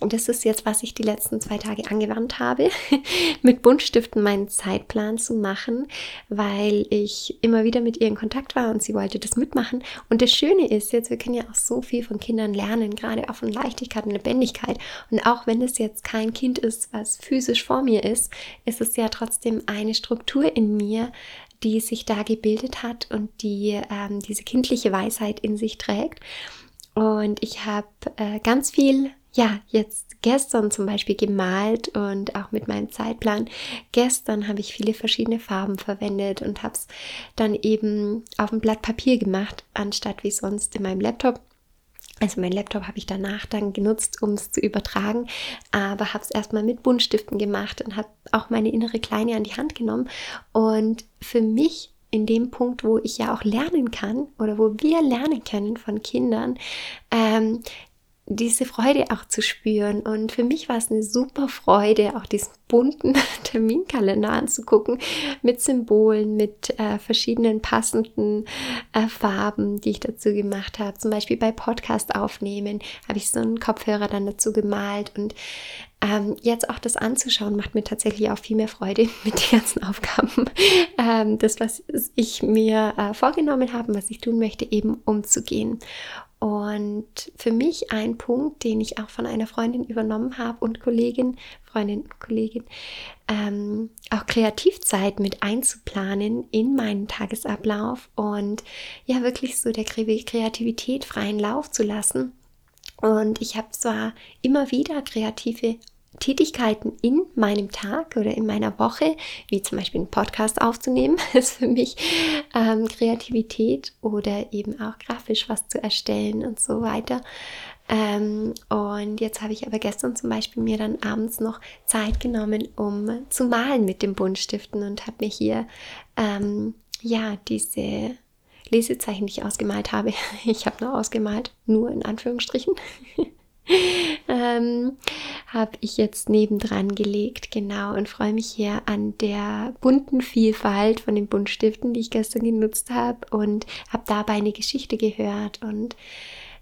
und das ist jetzt, was ich die letzten zwei Tage angewandt habe, [LAUGHS] mit Buntstiften meinen Zeitplan zu machen, weil ich immer wieder mit ihr in Kontakt war und sie wollte das mitmachen. Und das Schöne ist jetzt, wir können ja auch so viel von Kindern lernen, gerade auch von Leichtigkeit und Lebendigkeit. Und auch wenn es jetzt kein Kind ist, was physisch vor mir ist, ist es ja trotzdem eine Struktur in mir, die sich da gebildet hat und die ähm, diese kindliche Weisheit in sich trägt. Und ich habe äh, ganz viel, ja, jetzt gestern zum Beispiel gemalt und auch mit meinem Zeitplan. Gestern habe ich viele verschiedene Farben verwendet und habe es dann eben auf ein Blatt Papier gemacht, anstatt wie sonst in meinem Laptop. Also mein Laptop habe ich danach dann genutzt, um es zu übertragen, aber habe es erstmal mit Buntstiften gemacht und habe auch meine innere Kleine an die Hand genommen. Und für mich in dem Punkt, wo ich ja auch lernen kann oder wo wir lernen können von Kindern, ähm, diese Freude auch zu spüren. Und für mich war es eine super Freude, auch diesen bunten [LAUGHS] Terminkalender anzugucken mit Symbolen, mit äh, verschiedenen passenden äh, Farben, die ich dazu gemacht habe. Zum Beispiel bei Podcast aufnehmen habe ich so einen Kopfhörer dann dazu gemalt und ähm, jetzt auch das anzuschauen, macht mir tatsächlich auch viel mehr Freude [LAUGHS] mit den ganzen Aufgaben. [LAUGHS] Ähm, das, was ich mir äh, vorgenommen habe, was ich tun möchte, eben umzugehen. Und für mich ein Punkt, den ich auch von einer Freundin übernommen habe und Kollegin, Freundin und Kollegin, ähm, auch Kreativzeit mit einzuplanen in meinen Tagesablauf und ja wirklich so der Kreativität freien Lauf zu lassen. Und ich habe zwar immer wieder kreative Tätigkeiten in meinem Tag oder in meiner Woche, wie zum Beispiel einen Podcast aufzunehmen, [LAUGHS] ist für mich ähm, Kreativität oder eben auch grafisch was zu erstellen und so weiter. Ähm, und jetzt habe ich aber gestern zum Beispiel mir dann abends noch Zeit genommen, um zu malen mit dem Buntstiften und habe mir hier ähm, ja diese Lesezeichen, die ich ausgemalt habe. [LAUGHS] Ich habe nur ausgemalt, nur in Anführungsstrichen. [LAUGHS] ähm, habe ich jetzt nebendran gelegt, genau, und freue mich hier an der bunten Vielfalt von den Buntstiften, die ich gestern genutzt habe und habe dabei eine Geschichte gehört. Und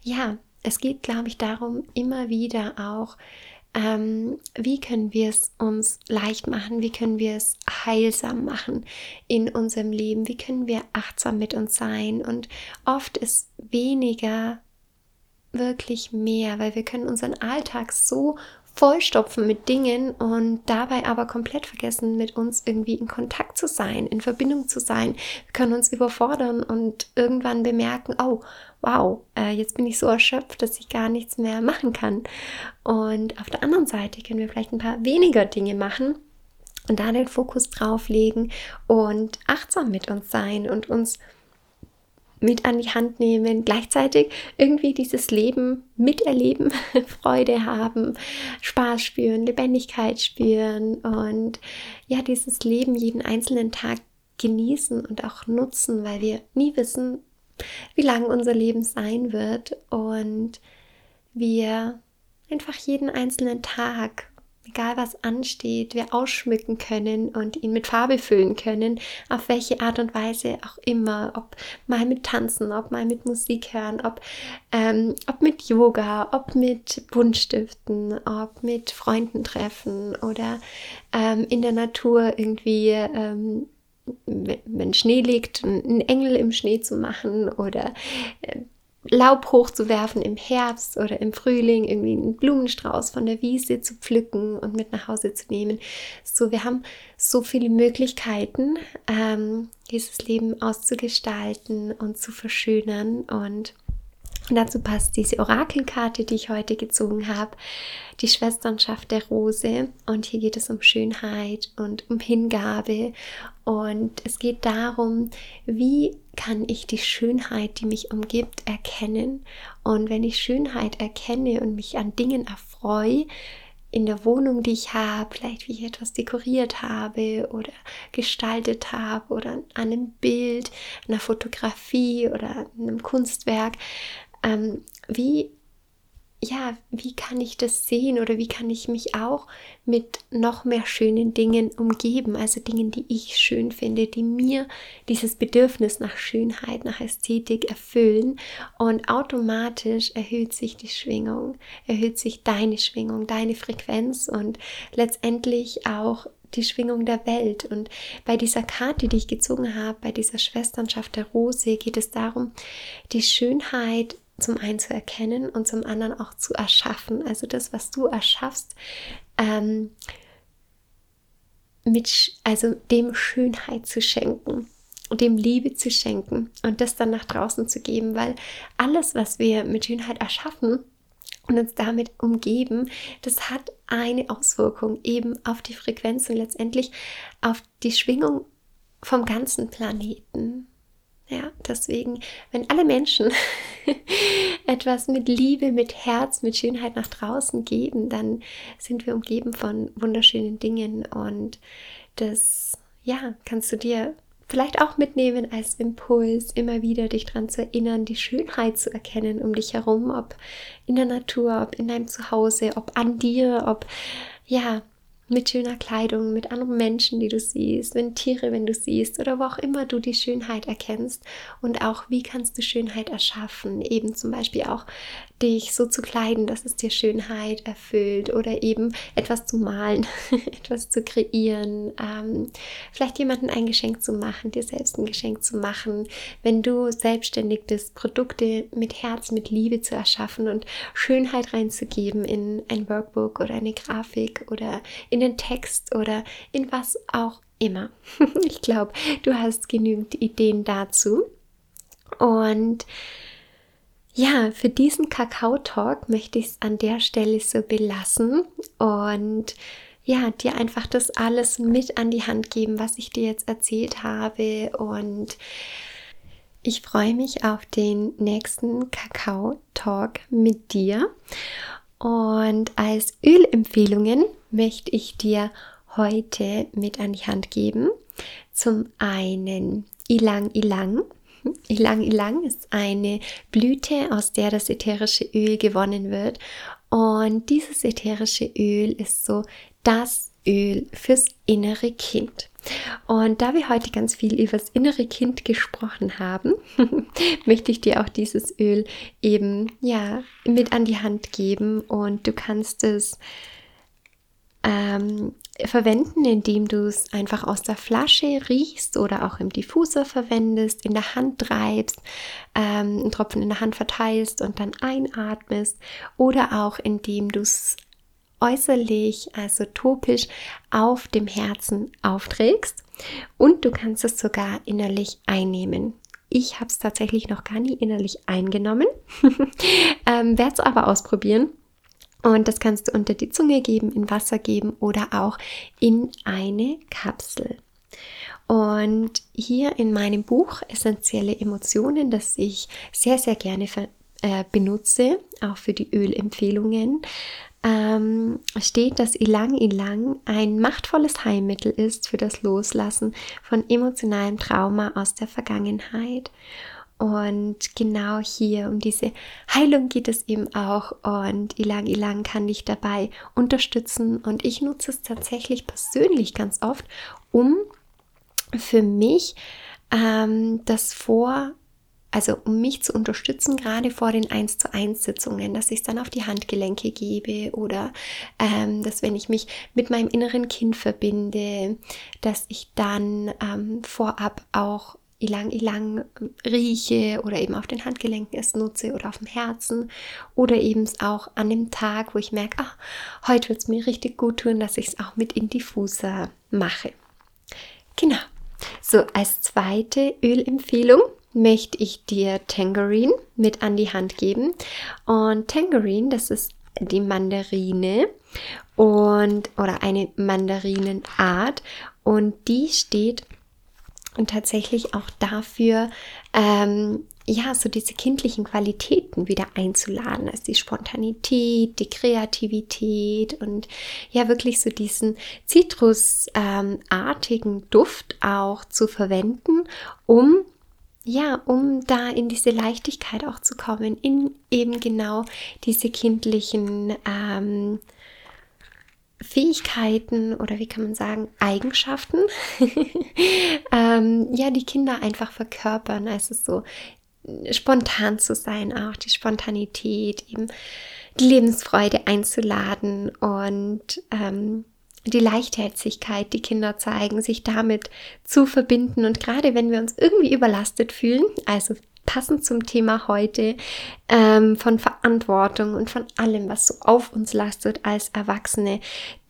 ja, es geht, glaube ich, darum, immer wieder auch, ähm, wie können wir es uns leicht machen, wie können wir es heilsam machen in unserem Leben, wie können wir achtsam mit uns sein. Und oft ist weniger wirklich mehr, weil wir können unseren Alltag so vollstopfen mit Dingen und dabei aber komplett vergessen, mit uns irgendwie in Kontakt zu sein, in Verbindung zu sein. Wir können uns überfordern und irgendwann bemerken, oh, wow, äh, jetzt bin ich so erschöpft, dass ich gar nichts mehr machen kann. Und auf der anderen Seite können wir vielleicht ein paar weniger Dinge machen und da den Fokus drauf legen und achtsam mit uns sein und uns mit an die Hand nehmen, gleichzeitig irgendwie dieses Leben miterleben, [LAUGHS] Freude haben, Spaß spüren, Lebendigkeit spüren und ja, dieses Leben jeden einzelnen Tag genießen und auch nutzen, weil wir nie wissen, wie lang unser Leben sein wird und wir einfach jeden einzelnen Tag egal was ansteht, wir ausschmücken können und ihn mit Farbe füllen können, auf welche Art und Weise auch immer, ob mal mit Tanzen, ob mal mit Musik hören, ob, ähm, ob mit Yoga, ob mit Buntstiften, ob mit Freunden treffen oder ähm, in der Natur irgendwie ähm, wenn Schnee liegt, einen Engel im Schnee zu machen oder äh, Laub hochzuwerfen im Herbst oder im Frühling, irgendwie einen Blumenstrauß von der Wiese zu pflücken und mit nach Hause zu nehmen. So, wir haben so viele Möglichkeiten, ähm, dieses Leben auszugestalten und zu verschönern und und dazu passt diese Orakelkarte, die ich heute gezogen habe, die Schwesternschaft der Rose. Und hier geht es um Schönheit und um Hingabe. Und es geht darum, wie kann ich die Schönheit, die mich umgibt, erkennen. Und wenn ich Schönheit erkenne und mich an Dingen erfreue, in der Wohnung, die ich habe, vielleicht wie ich etwas dekoriert habe oder gestaltet habe oder an einem Bild, einer Fotografie oder einem Kunstwerk, ähm, wie, ja, wie kann ich das sehen oder wie kann ich mich auch mit noch mehr schönen Dingen umgeben, also Dingen, die ich schön finde, die mir dieses Bedürfnis nach Schönheit, nach Ästhetik erfüllen und automatisch erhöht sich die Schwingung, erhöht sich deine Schwingung, deine Frequenz und letztendlich auch die Schwingung der Welt. Und bei dieser Karte, die ich gezogen habe, bei dieser Schwesternschaft der Rose, geht es darum, die Schönheit zum einen zu erkennen und zum anderen auch zu erschaffen. Also das, was du erschaffst, ähm, mit, also dem Schönheit zu schenken und dem Liebe zu schenken und das dann nach draußen zu geben, weil alles, was wir mit Schönheit erschaffen und uns damit umgeben, das hat eine Auswirkung eben auf die Frequenz und letztendlich auf die Schwingung vom ganzen Planeten. Ja, deswegen, wenn alle Menschen [LAUGHS] etwas mit Liebe, mit Herz, mit Schönheit nach draußen geben, dann sind wir umgeben von wunderschönen Dingen. Und das, ja, kannst du dir vielleicht auch mitnehmen als Impuls, immer wieder dich daran zu erinnern, die Schönheit zu erkennen um dich herum, ob in der Natur, ob in deinem Zuhause, ob an dir, ob ja, mit schöner Kleidung, mit anderen Menschen, die du siehst, wenn Tiere, wenn du siehst oder wo auch immer du die Schönheit erkennst. Und auch wie kannst du Schönheit erschaffen, eben zum Beispiel auch dich so zu kleiden, dass es dir Schönheit erfüllt oder eben etwas zu malen, [LAUGHS] etwas zu kreieren, ähm, vielleicht jemanden ein Geschenk zu machen, dir selbst ein Geschenk zu machen, wenn du selbstständig bist, Produkte mit Herz, mit Liebe zu erschaffen und Schönheit reinzugeben in ein Workbook oder eine Grafik oder in den Text oder in was auch immer. [LAUGHS] ich glaube, du hast genügend Ideen dazu. Und ja, für diesen Kakao-Talk möchte ich es an der Stelle so belassen und ja, dir einfach das alles mit an die Hand geben, was ich dir jetzt erzählt habe und ich freue mich auf den nächsten Kakao-Talk mit dir. Und als Ölempfehlungen möchte ich dir heute mit an die Hand geben. Zum einen Ilang Ilang Ilang Ilang ist eine Blüte, aus der das ätherische Öl gewonnen wird. Und dieses ätherische Öl ist so das Öl fürs innere Kind. Und da wir heute ganz viel über das innere Kind gesprochen haben, [LAUGHS] möchte ich dir auch dieses Öl eben ja mit an die Hand geben und du kannst es ähm, verwenden, indem du es einfach aus der Flasche riechst oder auch im Diffuser verwendest, in der Hand treibst, ähm, einen Tropfen in der Hand verteilst und dann einatmest oder auch indem du es äußerlich, also topisch auf dem Herzen aufträgst. Und du kannst es sogar innerlich einnehmen. Ich habe es tatsächlich noch gar nie innerlich eingenommen, [LAUGHS] ähm, werde es aber ausprobieren und das kannst du unter die Zunge geben, in Wasser geben oder auch in eine Kapsel. Und hier in meinem Buch Essentielle Emotionen, das ich sehr, sehr gerne äh, benutze, auch für die Ölempfehlungen, ähm, steht, dass Ilang Ilang ein machtvolles Heilmittel ist für das Loslassen von emotionalem Trauma aus der Vergangenheit. Und genau hier um diese Heilung geht es eben auch. Und Ilang Ilang kann dich dabei unterstützen. Und ich nutze es tatsächlich persönlich ganz oft, um für mich ähm, das vor also um mich zu unterstützen, gerade vor den 1 zu 1 Sitzungen, dass ich es dann auf die Handgelenke gebe oder ähm, dass wenn ich mich mit meinem inneren Kind verbinde, dass ich dann ähm, vorab auch ilang ilang rieche oder eben auf den Handgelenken es nutze oder auf dem Herzen oder eben auch an dem Tag, wo ich merke, ach, heute wird es mir richtig gut tun, dass ich es auch mit in Diffuser mache. Genau. So, als zweite Ölempfehlung möchte ich dir Tangerine mit an die Hand geben. Und Tangerine, das ist die Mandarine und oder eine Mandarinenart und die steht und tatsächlich auch dafür, ähm, ja, so diese kindlichen Qualitäten wieder einzuladen, also die Spontanität, die Kreativität und ja, wirklich so diesen zitrusartigen ähm, Duft auch zu verwenden, um ja, um da in diese Leichtigkeit auch zu kommen, in eben genau diese kindlichen ähm, Fähigkeiten oder wie kann man sagen, Eigenschaften, [LAUGHS] ähm, ja, die Kinder einfach verkörpern. Also so spontan zu sein, auch die Spontanität, eben die Lebensfreude einzuladen und ähm, die Leichtherzigkeit, die Kinder zeigen, sich damit zu verbinden. Und gerade wenn wir uns irgendwie überlastet fühlen, also passend zum Thema heute ähm, von Verantwortung und von allem, was so auf uns lastet als Erwachsene,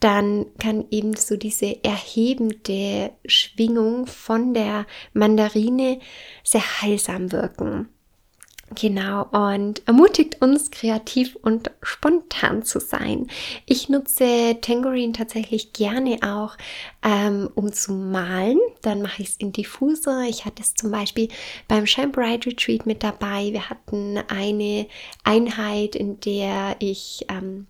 dann kann eben so diese erhebende Schwingung von der Mandarine sehr heilsam wirken. Genau, und ermutigt uns, kreativ und spontan zu sein. Ich nutze Tangerine tatsächlich gerne auch, ähm, um zu malen. Dann mache ich es in Diffuser. Ich hatte es zum Beispiel beim Shine Bright Retreat mit dabei. Wir hatten eine Einheit, in der ich ähm,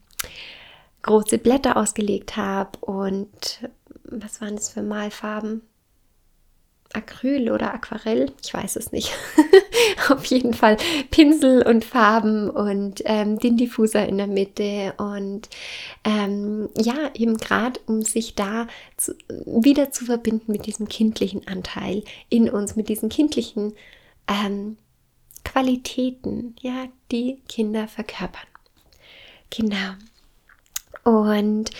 große Blätter ausgelegt habe und was waren das für Malfarben? Acryl oder Aquarell, ich weiß es nicht. [LAUGHS] Auf jeden Fall Pinsel und Farben und ähm, den Diffuser in der Mitte und ähm, ja, eben gerade um sich da zu, wieder zu verbinden mit diesem kindlichen Anteil in uns, mit diesen kindlichen ähm, Qualitäten, ja, die Kinder verkörpern. Genau. Und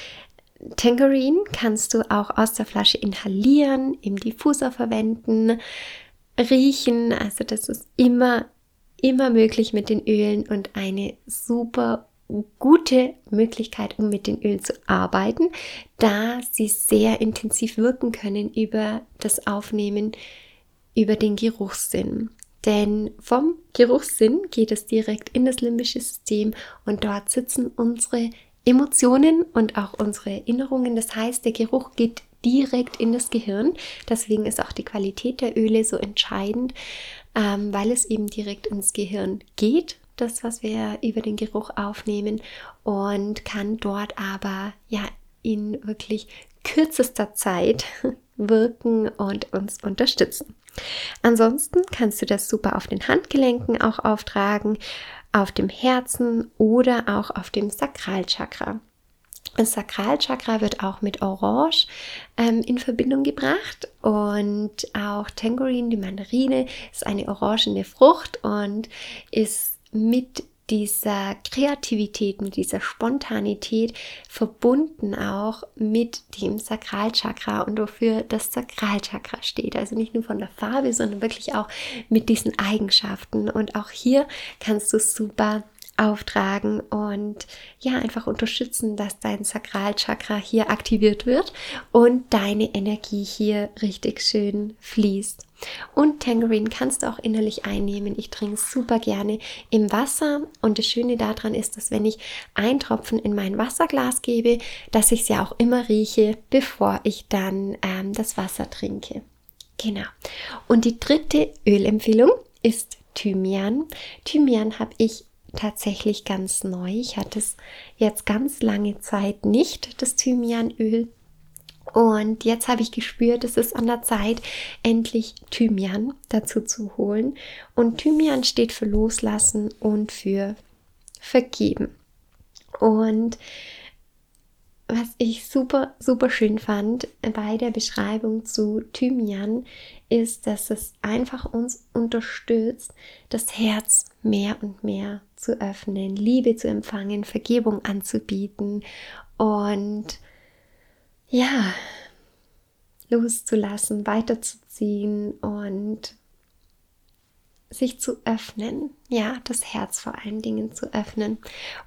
Tangerine kannst du auch aus der Flasche inhalieren, im Diffuser verwenden, riechen. Also das ist immer, immer möglich mit den Ölen und eine super gute Möglichkeit, um mit den Ölen zu arbeiten, da sie sehr intensiv wirken können über das Aufnehmen, über den Geruchssinn. Denn vom Geruchssinn geht es direkt in das limbische System und dort sitzen unsere Emotionen und auch unsere Erinnerungen. Das heißt, der Geruch geht direkt in das Gehirn. Deswegen ist auch die Qualität der Öle so entscheidend, ähm, weil es eben direkt ins Gehirn geht, das, was wir über den Geruch aufnehmen und kann dort aber ja in wirklich kürzester Zeit [LAUGHS] wirken und uns unterstützen. Ansonsten kannst du das super auf den Handgelenken auch auftragen auf dem Herzen oder auch auf dem Sakralchakra. Das Sakralchakra wird auch mit Orange ähm, in Verbindung gebracht und auch Tangerine, die Mandarine, ist eine orangene Frucht und ist mit dieser Kreativität, mit dieser Spontanität verbunden auch mit dem Sakralchakra und wofür das Sakralchakra steht. Also nicht nur von der Farbe, sondern wirklich auch mit diesen Eigenschaften. Und auch hier kannst du super auftragen und ja, einfach unterstützen, dass dein Sakralchakra hier aktiviert wird und deine Energie hier richtig schön fließt. Und Tangerine kannst du auch innerlich einnehmen. Ich trinke super gerne im Wasser und das Schöne daran ist, dass wenn ich ein Tropfen in mein Wasserglas gebe, dass ich es ja auch immer rieche, bevor ich dann ähm, das Wasser trinke. Genau. Und die dritte Ölempfehlung ist Thymian. Thymian habe ich tatsächlich ganz neu. Ich hatte es jetzt ganz lange Zeit nicht, das Thymianöl. Und jetzt habe ich gespürt, es ist an der Zeit, endlich Thymian dazu zu holen. Und Thymian steht für Loslassen und für Vergeben. Und was ich super, super schön fand bei der Beschreibung zu Thymian, ist, dass es einfach uns unterstützt, das Herz mehr und mehr zu öffnen, Liebe zu empfangen, Vergebung anzubieten und ja, loszulassen, weiterzuziehen und sich zu öffnen, ja, das Herz vor allen Dingen zu öffnen.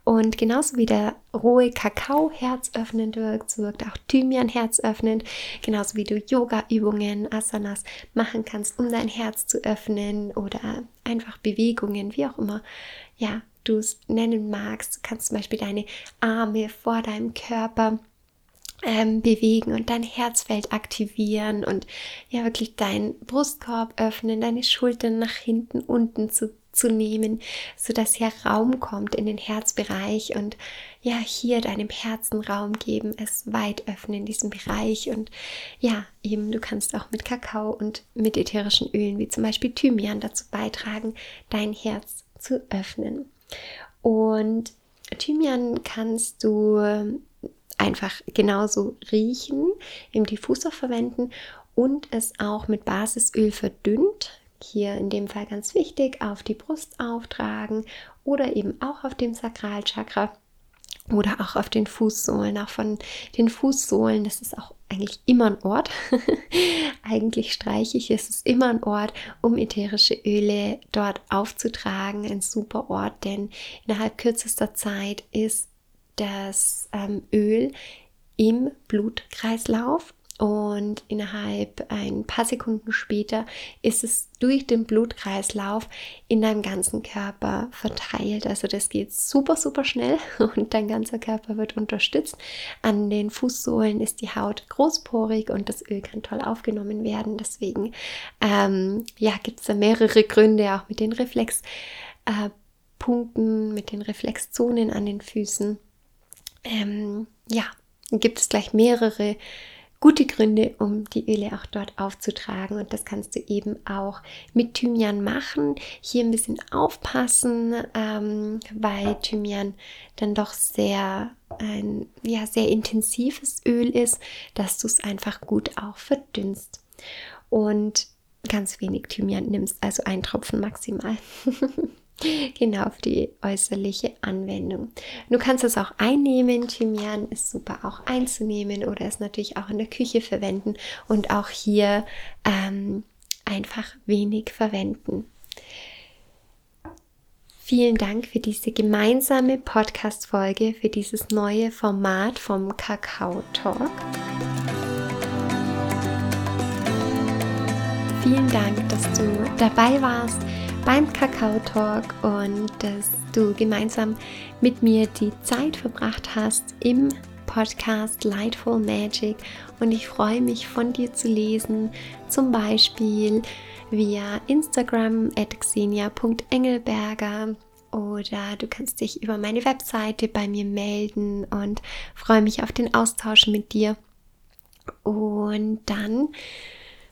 Und genauso wie der rohe Kakao herzöffnend wirkt, so wirkt auch Thymian herzöffnend, genauso wie du Yoga-Übungen, Asanas machen kannst, um dein Herz zu öffnen oder einfach Bewegungen, wie auch immer, ja, du es nennen magst. Du kannst zum Beispiel deine Arme vor deinem Körper ähm, bewegen und dein Herzfeld aktivieren und ja wirklich deinen Brustkorb öffnen, deine Schultern nach hinten unten zu, zu nehmen, sodass hier Raum kommt in den Herzbereich und ja hier deinem Herzen Raum geben, es weit öffnen in diesem Bereich und ja eben du kannst auch mit Kakao und mit ätherischen Ölen wie zum Beispiel Thymian dazu beitragen, dein Herz zu öffnen. Und Thymian kannst du einfach genauso riechen, im Diffusor verwenden und es auch mit Basisöl verdünnt. Hier in dem Fall ganz wichtig, auf die Brust auftragen oder eben auch auf dem Sakralchakra oder auch auf den Fußsohlen, auch von den Fußsohlen. Das ist auch eigentlich immer ein Ort. [LAUGHS] eigentlich streiche ich, es ist immer ein Ort, um ätherische Öle dort aufzutragen. Ein super Ort, denn innerhalb kürzester Zeit ist das ähm, Öl im Blutkreislauf und innerhalb ein paar Sekunden später ist es durch den Blutkreislauf in deinem ganzen Körper verteilt. Also das geht super, super schnell [LAUGHS] und dein ganzer Körper wird unterstützt. An den Fußsohlen ist die Haut großporig und das Öl kann toll aufgenommen werden. Deswegen ähm, ja, gibt es da mehrere Gründe, auch mit den Reflexpunkten, äh, mit den Reflexzonen an den Füßen ähm, ja, gibt es gleich mehrere gute Gründe, um die Öle auch dort aufzutragen. Und das kannst du eben auch mit Thymian machen. Hier ein bisschen aufpassen, ähm, weil Thymian dann doch sehr ein ja, sehr intensives Öl ist, dass du es einfach gut auch verdünnst. Und ganz wenig Thymian nimmst, also ein Tropfen maximal. [LAUGHS] genau auf die äußerliche Anwendung. Du kannst es auch einnehmen. Thymian ist super auch einzunehmen oder es natürlich auch in der Küche verwenden und auch hier ähm, einfach wenig verwenden. Vielen Dank für diese gemeinsame Podcast-Folge, für dieses neue Format vom Kakao Talk. Vielen Dank, dass du dabei warst beim Kakao Talk und dass du gemeinsam mit mir die Zeit verbracht hast im Podcast Lightful Magic und ich freue mich von dir zu lesen, zum Beispiel via Instagram at xenia.engelberger oder du kannst dich über meine Webseite bei mir melden und freue mich auf den Austausch mit dir. Und dann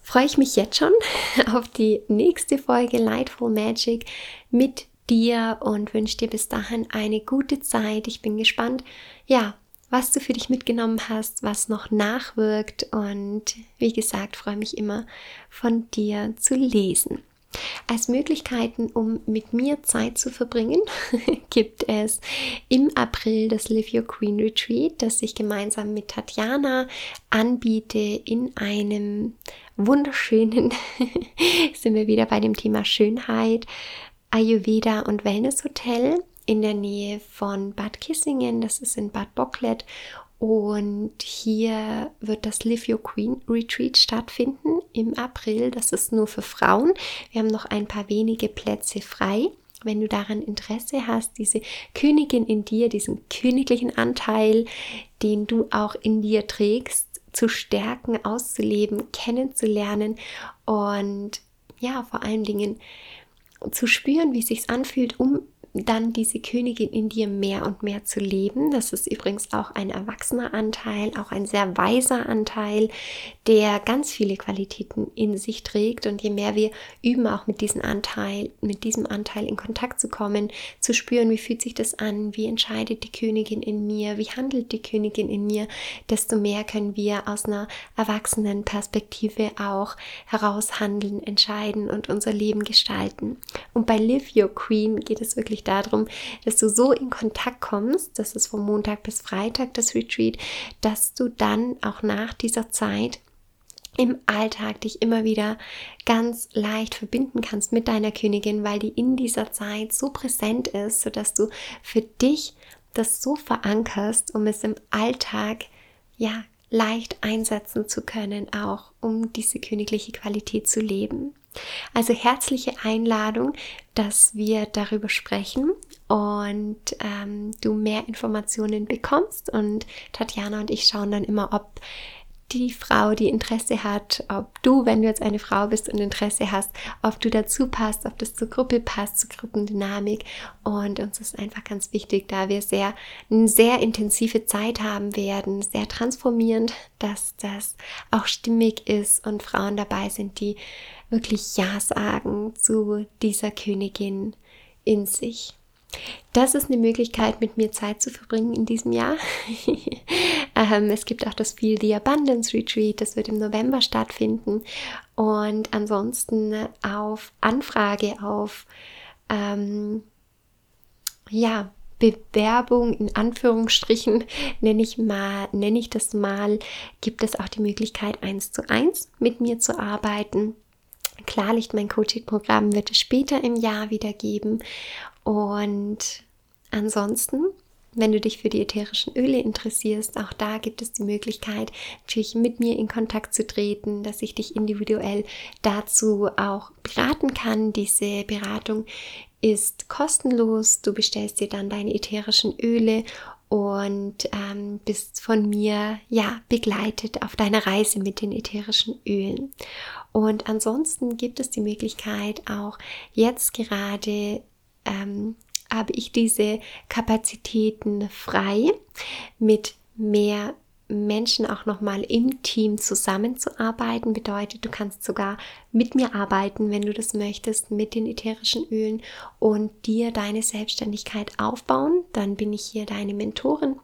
freue ich mich jetzt schon [LAUGHS] auf die nächste Folge Lightful Magic mit dir und wünsche dir bis dahin eine gute Zeit. Ich bin gespannt, ja, was du für dich mitgenommen hast, was noch nachwirkt und wie gesagt, freue mich immer von dir zu lesen. Als Möglichkeiten, um mit mir Zeit zu verbringen, [LAUGHS] gibt es im April das Live Your Queen Retreat, das ich gemeinsam mit Tatjana anbiete in einem wunderschönen, [LAUGHS] sind wir wieder bei dem Thema Schönheit, Ayurveda und Wellness Hotel in der Nähe von Bad Kissingen, das ist in Bad Bocklet und hier wird das Live Your Queen Retreat stattfinden im April. Das ist nur für Frauen. Wir haben noch ein paar wenige Plätze frei. Wenn du daran Interesse hast, diese Königin in dir, diesen königlichen Anteil, den du auch in dir trägst, zu stärken, auszuleben, kennenzulernen und ja, vor allen Dingen zu spüren, wie es sich anfühlt, um dann diese Königin in dir mehr und mehr zu leben. Das ist übrigens auch ein erwachsener Anteil, auch ein sehr weiser Anteil, der ganz viele Qualitäten in sich trägt. Und je mehr wir üben, auch mit diesem Anteil, mit diesem Anteil in Kontakt zu kommen, zu spüren, wie fühlt sich das an, wie entscheidet die Königin in mir, wie handelt die Königin in mir, desto mehr können wir aus einer erwachsenen Perspektive auch heraus handeln, entscheiden und unser Leben gestalten. Und bei Live Your Queen geht es wirklich darum, dass du so in Kontakt kommst, das ist vom Montag bis Freitag das Retreat, dass du dann auch nach dieser Zeit im Alltag dich immer wieder ganz leicht verbinden kannst mit deiner Königin, weil die in dieser Zeit so präsent ist, sodass du für dich das so verankerst, um es im Alltag ja leicht einsetzen zu können, auch um diese königliche Qualität zu leben. Also herzliche Einladung, dass wir darüber sprechen und ähm, du mehr Informationen bekommst. Und Tatjana und ich schauen dann immer, ob die Frau, die Interesse hat, ob du, wenn du jetzt eine Frau bist und Interesse hast, ob du dazu passt, ob das zur Gruppe passt, zur Gruppendynamik. Und uns ist einfach ganz wichtig, da wir sehr, eine sehr intensive Zeit haben werden, sehr transformierend, dass das auch stimmig ist und Frauen dabei sind, die wirklich Ja sagen zu dieser Königin in sich. Das ist eine Möglichkeit, mit mir Zeit zu verbringen in diesem Jahr. [LAUGHS] ähm, es gibt auch das Feel the Abundance Retreat, das wird im November stattfinden. Und ansonsten auf Anfrage, auf ähm, ja, Bewerbung in Anführungsstrichen [LAUGHS] nenne ich mal, nenne ich das mal, gibt es auch die Möglichkeit, eins zu eins mit mir zu arbeiten. Klarlicht, mein Coaching-Programm wird es später im Jahr wieder geben. Und ansonsten, wenn du dich für die ätherischen Öle interessierst, auch da gibt es die Möglichkeit, natürlich mit mir in Kontakt zu treten, dass ich dich individuell dazu auch beraten kann. Diese Beratung ist kostenlos. Du bestellst dir dann deine ätherischen Öle und ähm, bist von mir ja begleitet auf deiner Reise mit den ätherischen Ölen. Und ansonsten gibt es die Möglichkeit auch jetzt gerade ähm, habe ich diese Kapazitäten frei mit mehr Menschen auch nochmal im Team zusammenzuarbeiten. Bedeutet, du kannst sogar mit mir arbeiten, wenn du das möchtest, mit den ätherischen Ölen und dir deine Selbstständigkeit aufbauen. Dann bin ich hier deine Mentorin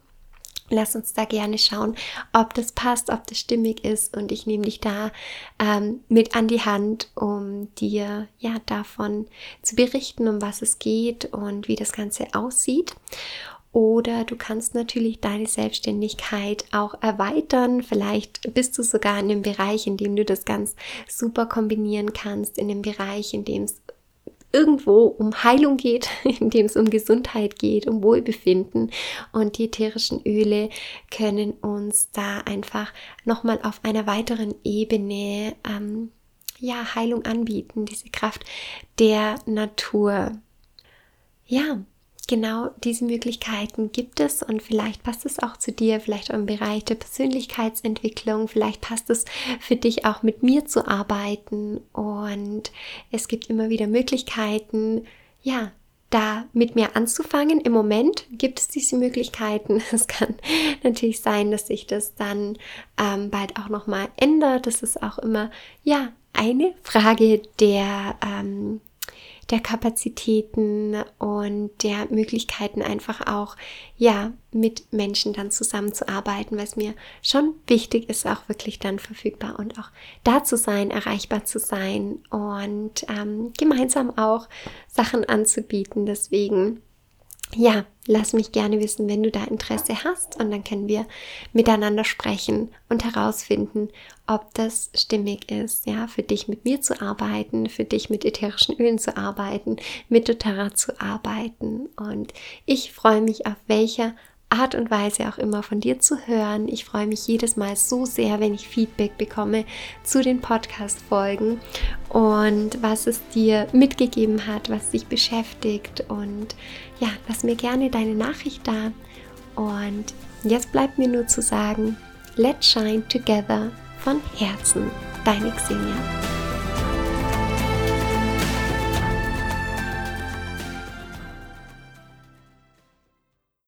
Lass uns da gerne schauen, ob das passt, ob das stimmig ist und ich nehme dich da ähm, mit an die Hand, um dir ja davon zu berichten, um was es geht und wie das Ganze aussieht. Oder du kannst natürlich deine Selbstständigkeit auch erweitern. Vielleicht bist du sogar in einem Bereich, in dem du das ganz super kombinieren kannst, in einem Bereich, in dem es irgendwo um Heilung geht, [LAUGHS] in dem es um Gesundheit geht, um Wohlbefinden. Und die ätherischen Öle können uns da einfach nochmal auf einer weiteren Ebene ähm, ja, Heilung anbieten, diese Kraft der Natur. Ja, genau diese Möglichkeiten gibt es und vielleicht passt es auch zu dir, vielleicht im Bereich der Persönlichkeitsentwicklung, vielleicht passt es für dich auch mit mir zu arbeiten und es gibt immer wieder Möglichkeiten, ja, da mit mir anzufangen. Im Moment gibt es diese Möglichkeiten. [LAUGHS] Es kann natürlich sein, dass sich das dann ähm, bald auch nochmal ändert. Das ist auch immer, ja, eine Frage der, ähm, der Kapazitäten und der Möglichkeiten einfach auch, ja, mit Menschen dann zusammenzuarbeiten, es mir schon wichtig ist, auch wirklich dann verfügbar und auch da zu sein, erreichbar zu sein und ähm, gemeinsam auch Sachen anzubieten. Deswegen ja, lass mich gerne wissen, wenn du da Interesse hast und dann können wir miteinander sprechen und herausfinden, ob das stimmig ist, ja, für dich mit mir zu arbeiten, für dich mit ätherischen Ölen zu arbeiten, mit doTERRA zu arbeiten. Und ich freue mich auf welcher Art und Weise auch immer von dir zu hören. Ich freue mich jedes Mal so sehr, wenn ich Feedback bekomme zu den Podcast-Folgen und was es dir mitgegeben hat, was dich beschäftigt. Und ja, lass mir gerne deine Nachricht da. Und jetzt bleibt mir nur zu sagen, let's shine together von Herzen. Deine Xenia.